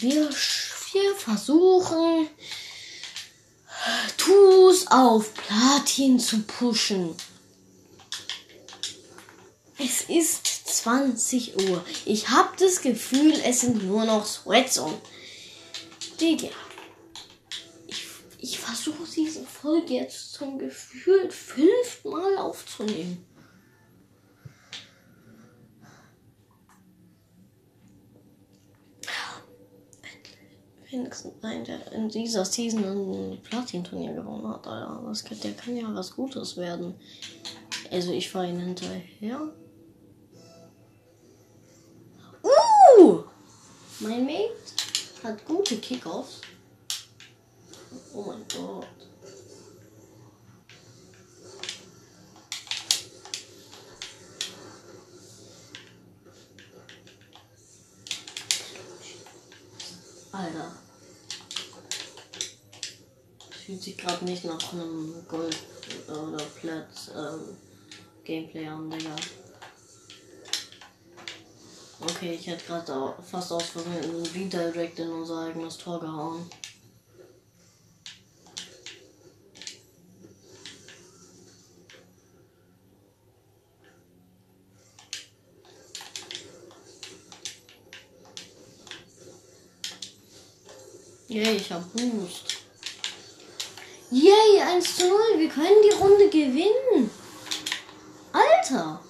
wir, wir versuchen, Tus auf Platin zu pushen. Es ist 20 Uhr. Ich habe das Gefühl, es sind nur noch Sweats und Digga. Ich, ich versuche diese Folge jetzt zum Gefühl fünfmal aufzunehmen. Wenigstens nein, der in dieser Season ein Platin-Turnier gewonnen hat, Alter. Das, der kann ja was Gutes werden. Also ich fahre ihn hinterher. Uh! Mein Mate hat gute Kickoffs. Oh mein Gott. Alter. Fühlt sich gerade nicht nach einem Gold oder Platz ähm, Gameplay an, Digga. Okay, ich hätte gerade fast aus Versehen einen Redirect in unser eigenes Tor gehauen. Yay, ich hab Boost. Yay, 1 zu 0. Wir können die Runde gewinnen. Alter.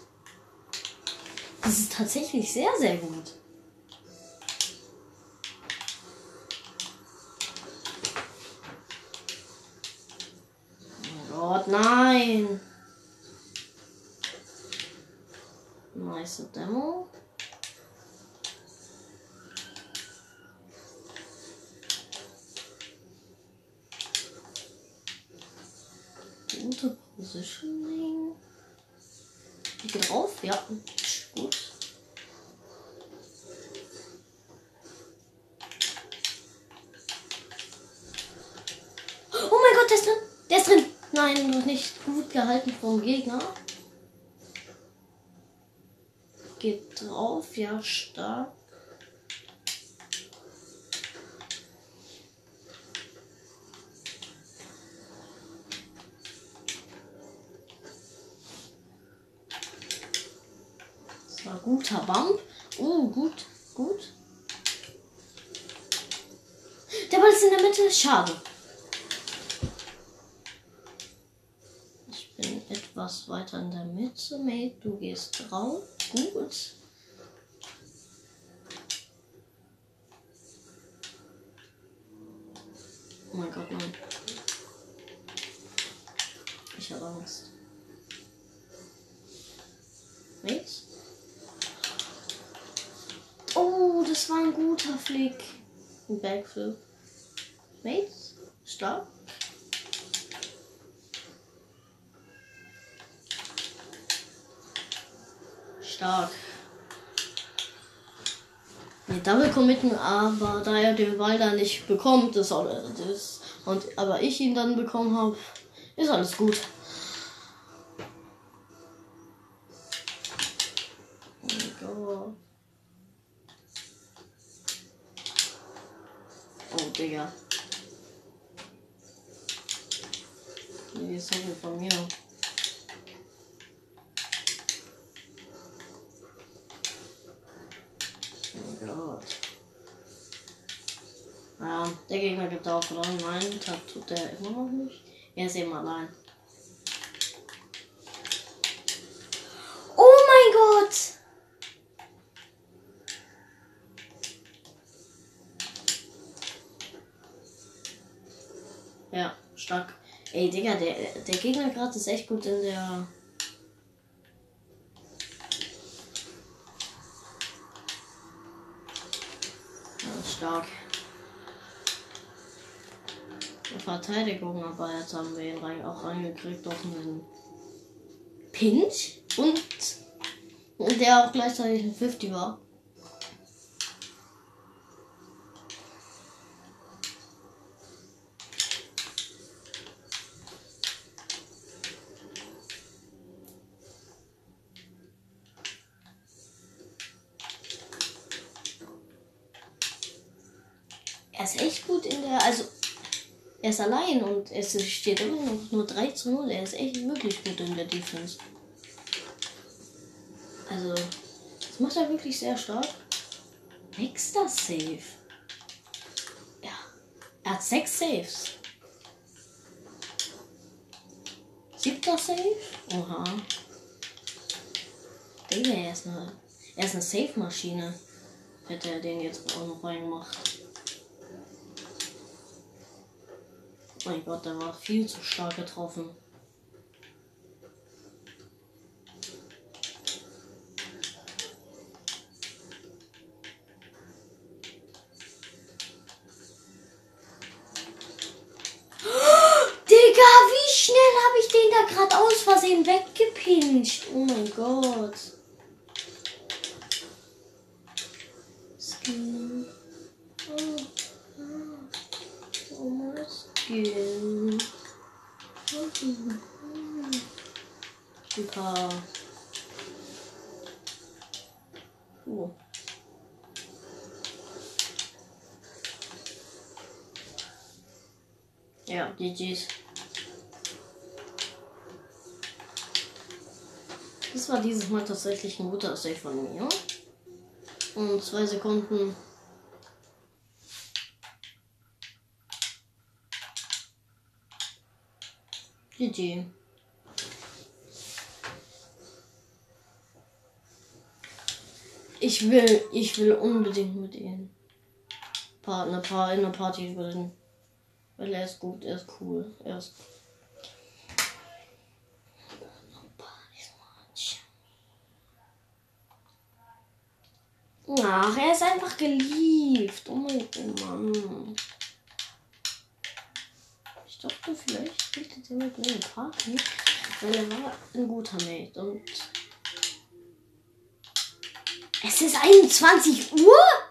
Das ist tatsächlich sehr, sehr gut. Oh Gott, nein. Nice Demo. Gute Positioning. Drauf, ja. Gut. Oh mein Gott, der ist drin. Der ist drin. Nein, noch nicht gut gehalten vom Gegner. Geht drauf, ja, stark. Das war guter Bump. Oh, gut, gut. Der Ball ist in der Mitte. Schade. Ich bin etwas weiter in der Mitte. Mate, du gehst drauf. Gut. Oh mein Gott, nein. Ich habe Angst. Mate? Oh, das war ein guter Flick. Ein Backflip. Mates? Stark. Stark. Nee, Double committen, aber da er den Ball da nicht bekommt, ist das, und aber ich ihn dann bekommen habe, ist alles gut. Oh Oh, Digga. Nee, ist sorry von mir. Oh Gott. Ja, der Gegner gibt auch verloren. Nein, das tut er immer noch nicht. Er ist eben allein. Oh mein Gott! Ja, stark. Ey, Digga, der, der Gegner gerade ist echt gut in der. Stark. In Verteidigung, aber jetzt haben wir ihn rein, auch reingekriegt auf einen Pinch und, und der auch gleichzeitig ein 50 war. Er ist echt gut in der, also er ist allein und es steht immer noch nur 3 zu 0. Er ist echt wirklich gut in der Defense. Also, das macht er wirklich sehr stark. Nächster Save. Ja, er hat 6 Saves. Siebter Save? Oha. Digga, er ist eine, er ist eine Safe-Maschine. Hätte er den jetzt auch noch reingemacht. Mein Gott, der war viel zu stark getroffen. Digga, wie schnell habe ich den da gerade aus Versehen weggepinscht? Oh mein Gott. Skin. Oh, oh. oh mein Skin. Super. Oh. Ja, GG's. Das war dieses Mal tatsächlich ein guter Save von mir. Und zwei Sekunden. GG. Ich will, ich will unbedingt mit ihm Partner, in einer Party bilden. Weil er ist gut, er ist cool, er ist. Ach, er ist einfach geliebt. Oh mein Mann. Ich dachte, vielleicht spielt er mit mir eine Party, weil er war ein guter Mate und. Es ist 21 Uhr?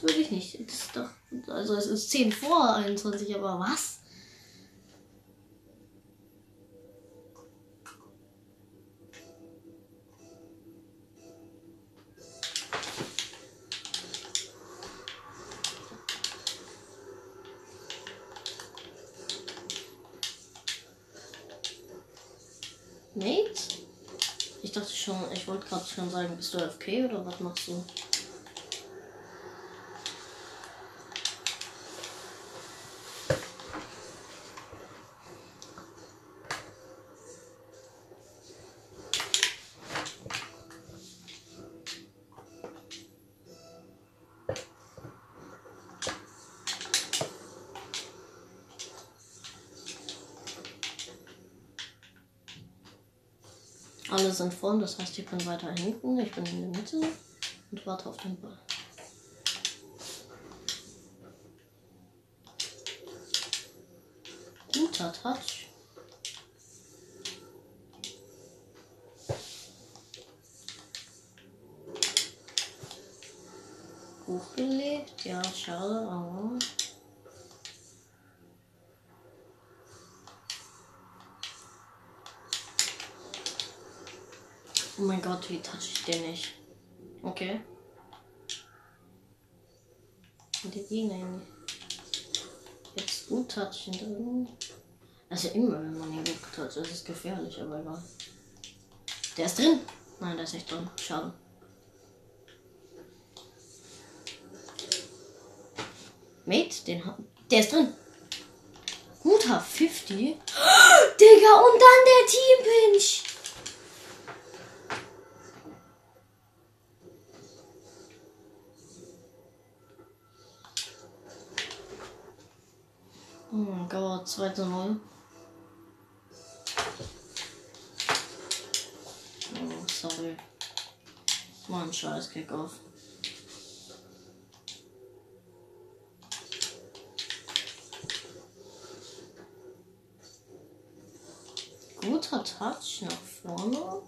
Das würde ich nicht. Das ist doch. Also es ist 10 vor 21, aber was? Mate? Ich dachte schon, ich wollte gerade schon sagen, bist du FK oder was machst du? Sind vorn, das heißt, ich bin weiter hinten. Ich bin in der Mitte und warte auf den Ball. Guter Touch. Hochgelegt, ja, schade, aber. Oh mein Gott, wie touch ich den nicht? Okay. Und die ihn jetzt gut touchen drin. Also immer, wenn man ihn toucht, das ist gefährlich, aber egal. Der ist drin. Nein, der ist nicht drin. Schade. Mate, den hat. Der ist drin. Guter 50. Digga, und dann der Teampinch. Oh mein Gott, 2 zu 0. Oh, sorry. War ein scheiß Kickoff. Guter Touch nach vorne.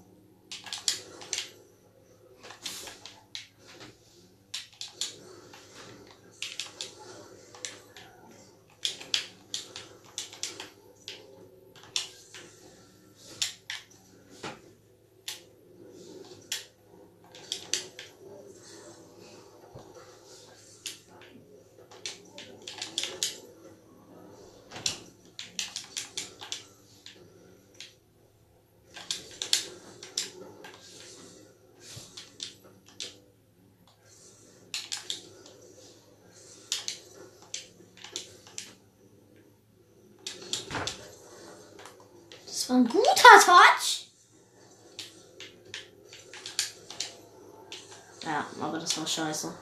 war guter Touch. Ja, aber das war scheiße.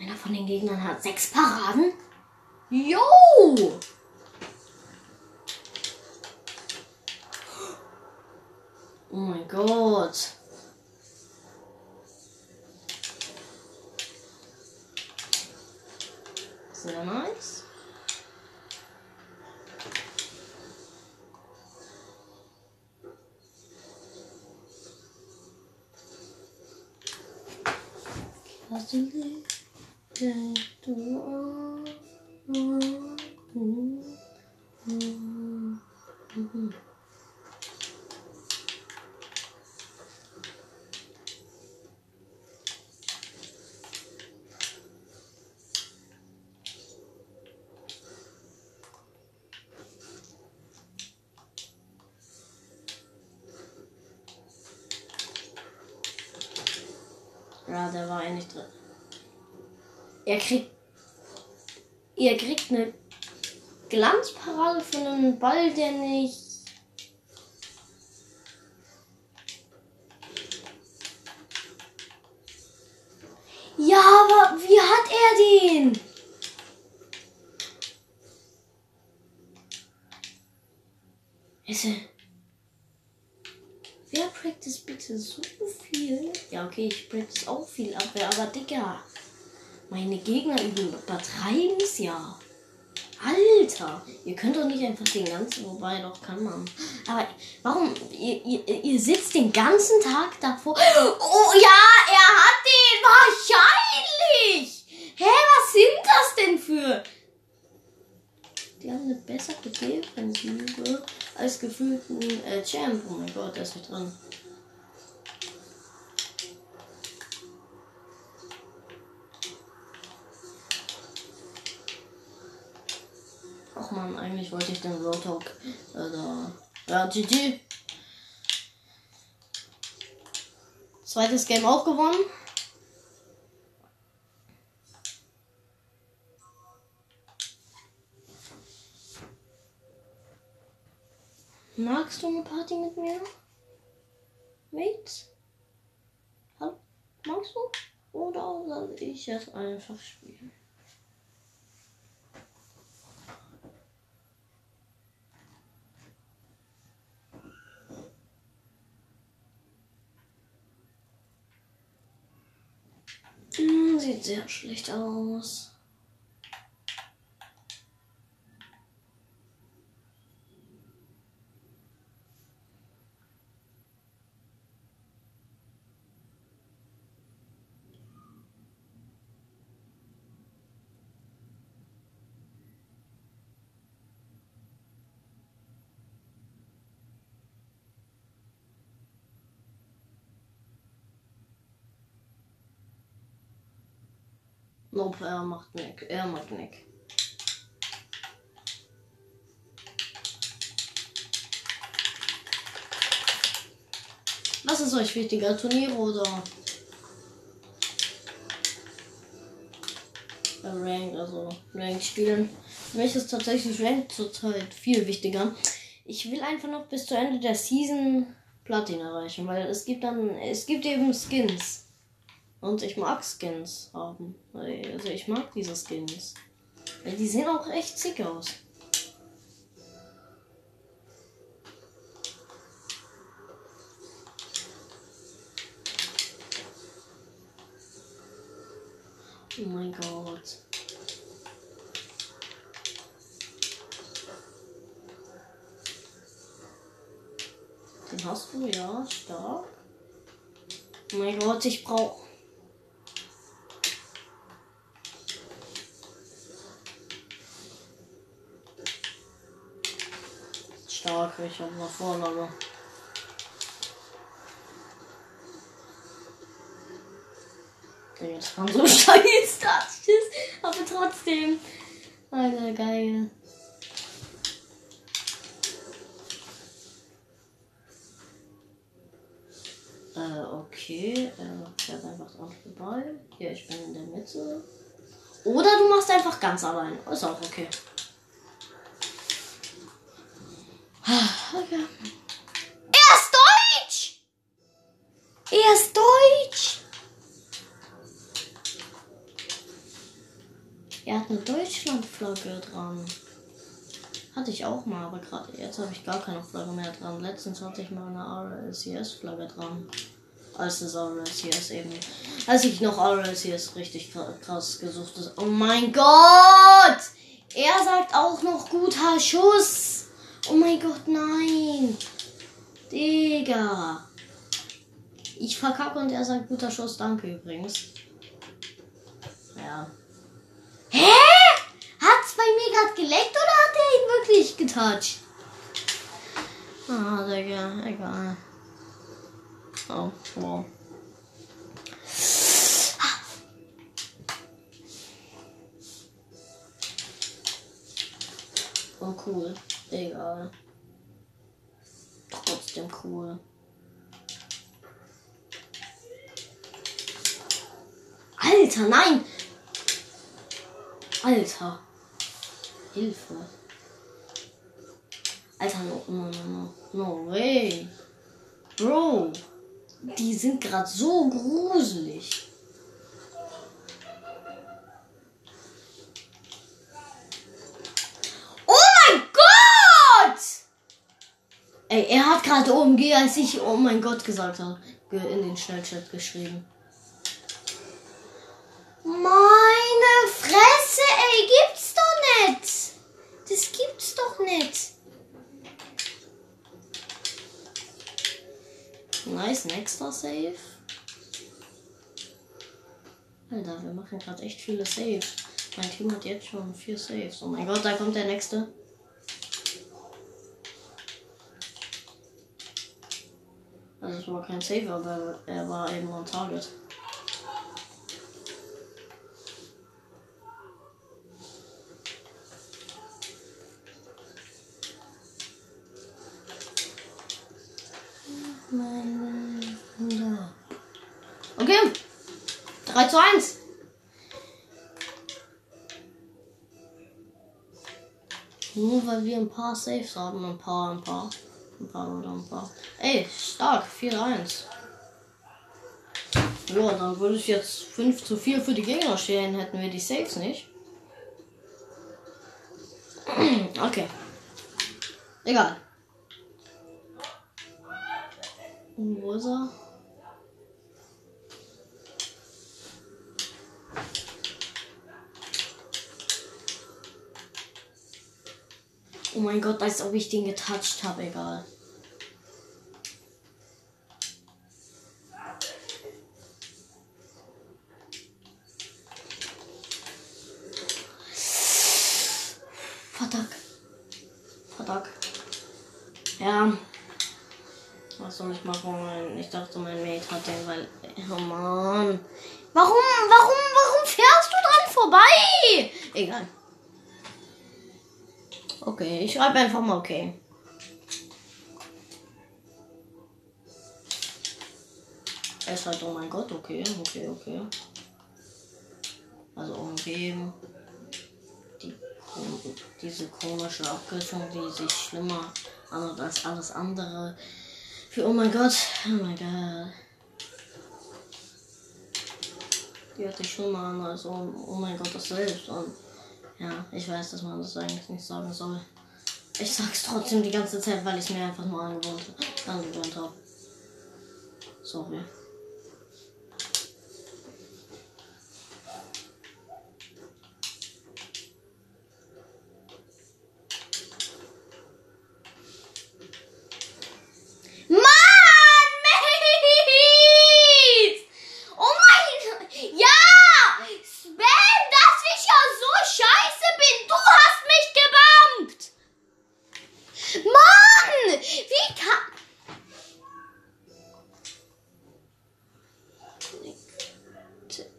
Einer von den Gegnern hat sechs Paraden. Jo! Oh mein Gott. Sehr nice. Der war eigentlich drin. Er kriegt. Ihr kriegt eine Glanzparade für einen Ball, der nicht. Ja, aber wie hat er den? Ist er. Wer practice bitte so viel? Ja, okay, ich practice aber Digga. Meine Gegner übertreiben es ja. Alter, ihr könnt doch nicht einfach den ganzen, wobei doch kann man. Aber warum? Ihr, ihr, ihr sitzt den ganzen Tag davor. Oh ja, er hat den wahrscheinlich. Hä, was sind das denn für? Die haben eine bessere Defensive als gefühlten äh, Champ. Oh mein Gott, der ist nicht dran. Man, eigentlich wollte ich den Roadhog. Da. Ja, GG. Zweites Game auch gewonnen. Magst du eine Party mit mir? Mate? Hallo? Magst du? Oder soll ich es einfach spielen? Hm, sieht sehr schlecht aus. Nope, er macht Nick. Er macht Nick. Was ist euch wichtiger, Turnier oder Rank, also Rank spielen? Für mich ist tatsächlich Rank zurzeit viel wichtiger. Ich will einfach noch bis zu Ende der Season Platin erreichen, weil es gibt dann, es gibt eben Skins. Und ich mag Skins haben. Also ich mag diese Skins. Die sehen auch echt sick aus. Oh mein Gott. Den hast du, ja, stark. Oh mein Gott, ich brauche. Stark, ich habe mal Vorlage. Okay, das waren so scheiß Touches, aber trotzdem. Alter, geil. Äh, okay. Äh, fährt einfach dran vorbei. Hier, ich bin in der Mitte. Oder du machst einfach ganz allein. Ist auch okay. Okay. Er ist Deutsch! Er ist Deutsch! Er hat eine Deutschlandflagge dran. Hatte ich auch mal, aber gerade jetzt habe ich gar keine Flagge mehr dran. Letztens hatte ich mal eine RLCS-Flagge dran. Als das RLCS eben. Als ich noch RLCS richtig krass gesucht habe. Oh mein Gott! Er sagt auch noch guter Schuss. Oh mein Gott, nein. Digga. Ich verkacke und er sagt guter Schuss. Danke übrigens. Ja. Hä? Hat's bei mir gerade geleckt oder hat er ihn wirklich getoucht? Ah, Digga, egal. Oh, wow. Oh, cool. Egal. Trotzdem cool. Alter, nein! Alter. Hilfe. Alter, no, no, no, no. No way. Bro. Die sind gerade so gruselig. Oh mein Gott! Ey, er hat gerade OMG, als ich oh mein Gott gesagt habe, in den Schnellchat geschrieben. Meine Fresse, ey, gibt's doch nicht. Das gibt's doch nicht. Nice, nächster Save. Alter, wir machen gerade echt viele Saves. Mein Team hat jetzt schon vier Saves. Oh mein Gott, da kommt der nächste. Es war kein Save, aber er war eben on Target. Okay. 3 zu 1. Nur weil wir ein paar Saves haben. Ein paar, ein paar. Ein paar paar. Ey, stark. 4-1. Ja, dann würde es jetzt 5 zu 4 für die Gegner stehen, hätten wir die Saves nicht. Okay. Egal. Wo ist er? Oh mein Gott, als ob ich den getoucht habe, egal. Verdack. Verdack. Ja. Was soll ich machen? Ich dachte, mein Mate hat den, weil. Oh Mann. Warum, warum, warum fährst du dran vorbei? Egal. Ich schreibe einfach mal okay. Er ist halt, oh mein Gott, okay, okay, okay. Also umgeben. Die, diese komische Abkürzung, die sich schlimmer anhört als alles andere. Für oh mein Gott. Oh mein Gott. Die hört sich schon mal an, also oh mein Gott, das selbst. Und ja, ich weiß, dass man das eigentlich nicht sagen soll. Ich sag's trotzdem die ganze Zeit, weil ich mir einfach nur angewöhnt, angewöhnt habe. Sorry.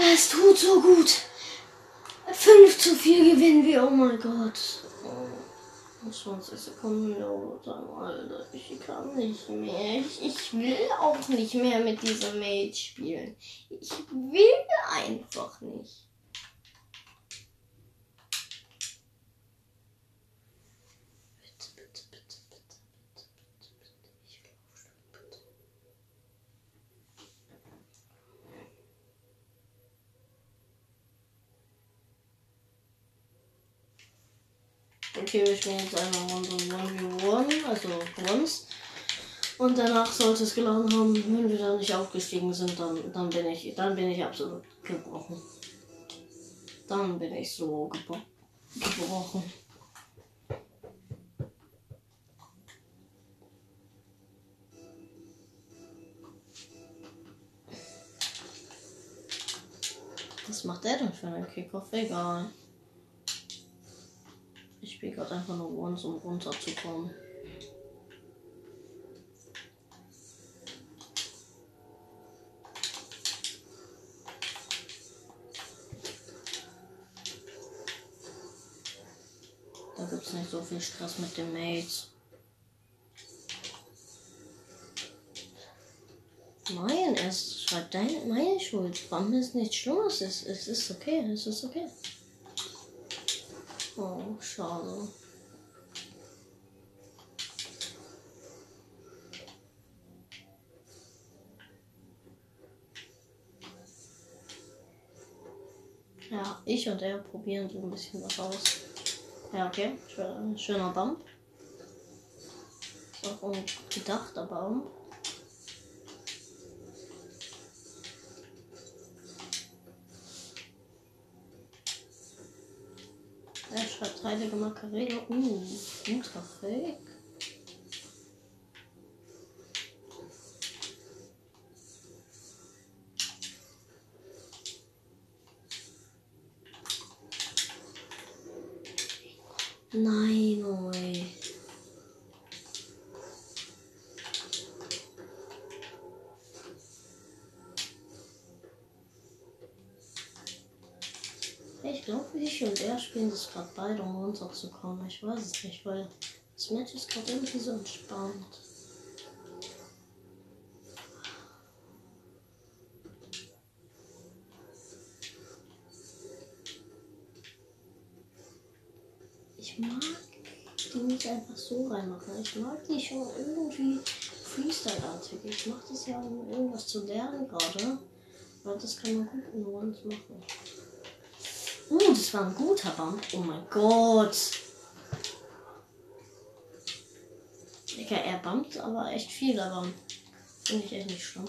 es tut so gut. 5 zu 4 gewinnen wir, oh mein Gott. Oh, 20 Sekunden Overtime, Alter. Ich kann nicht mehr. Ich, ich will auch nicht mehr mit dieser Mate spielen. Ich will einfach nicht. Bitte, bitte, bitte, bitte, bitte, bitte, bitte. Ich will aufstehen, bitte. Okay, wir spielen jetzt einmal Runde 1v1, also Bronze. Und danach sollte es geladen haben, wenn wir da nicht aufgestiegen sind, dann, dann bin ich, dann bin ich absolut gebrochen. Dann bin ich so gebro gebrochen. Was macht der denn für einen Kickoff? Egal. Spiele gerade einfach nur Once, um runterzukommen. Da gibt es nicht so viel Stress mit den Mates. Nein, es schreibt deine, meine Schuld. Bam ist nichts Schlimmes. Es, es ist okay, es ist okay. Oh, schade. Ja, ich und er probieren so ein bisschen was aus. Ja, okay. Schöner, Bump. Ist auch ein gedachter Baum. Heilige Macarena. Uh, guter Fake. Nein, oh ey. Ich glaube, ich und das gerade beide, um runterzukommen. Ich weiß es nicht, weil das Match ist gerade irgendwie so entspannt. Ich mag die nicht einfach so reinmachen. Ich mag die schon irgendwie Freestyle-artig. Ich mache das ja, um irgendwas zu lernen gerade. Aber das kann man gut in Ones machen. Uh, das war ein guter Bump. Oh mein Gott. Digga, er bumpt aber echt viel, aber finde ich echt nicht schlimm.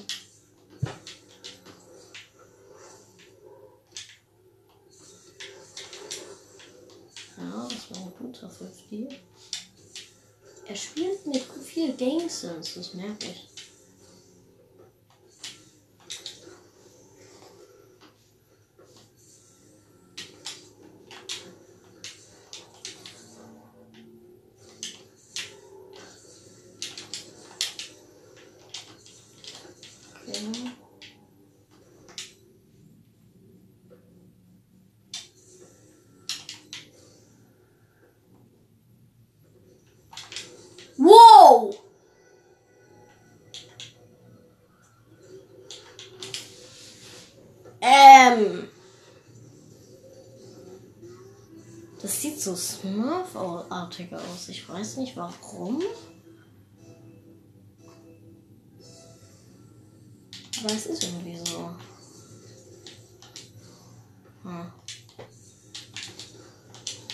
Ja, das war ein guter 5 Er spielt mit viel Sense, das merke ich. Okay. Wow! Ähm. Das sieht so Smurf-artig aus. Ich weiß nicht warum. Es ist irgendwie so. Hm.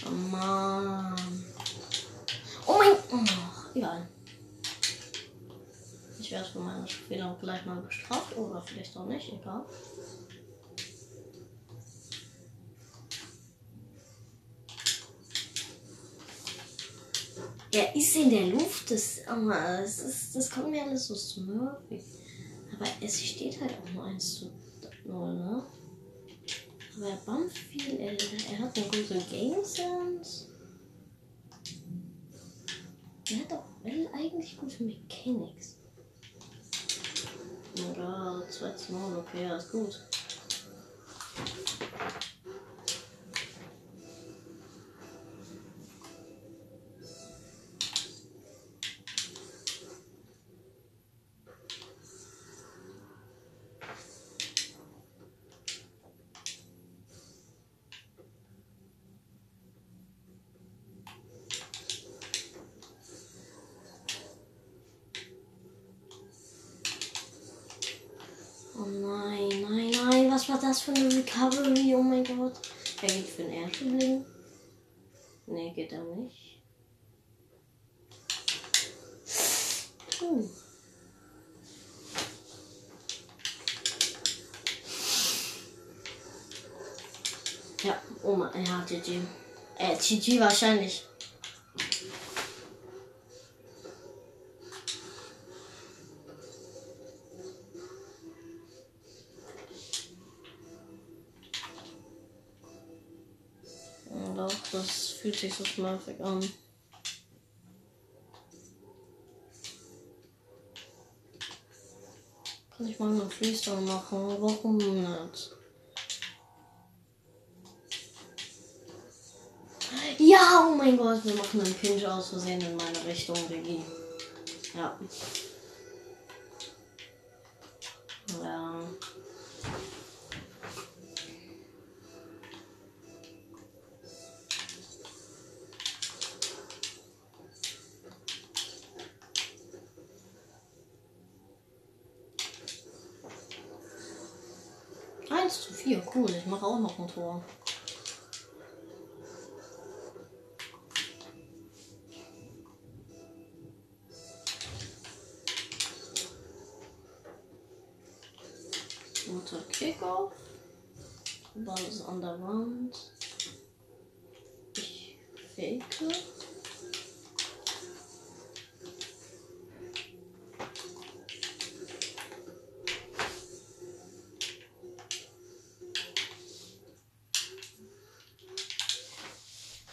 Oh Mann. Oh mein. Oh, egal. Ich werde für meine Fehler gleich mal bestraft oder vielleicht auch nicht, egal. Er ist in der Luft, das, oh, das, ist, das kommt mir alles so smurfig. Aber es steht halt auch nur 1 zu 0, ne? Aber er bumpt viel, er, er hat eine gute Game Sense. Er hat auch eigentlich gute Mechanics. Oder 2 zu 0, okay, ja, ist gut. Oh nein, nein, nein, für eine Recovery? Oh mein Gott. Er geht für den Erdling. Nee, geht er nicht. Hm. Ja, oh mein, ja, GG. Äh, GG wahrscheinlich. Sich so smurfig an. Kann ich mal einen Freestyle machen? Warum nicht? Ja, oh mein Gott, wir machen einen Pinch aus Versehen in meine Richtung. Ja. Ja. Eins zu vier, cool. Ich mache auch noch ein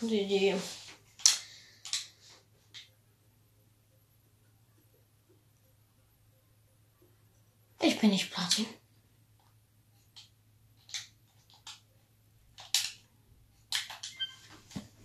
Gute Idee. Ich bin nicht Platin.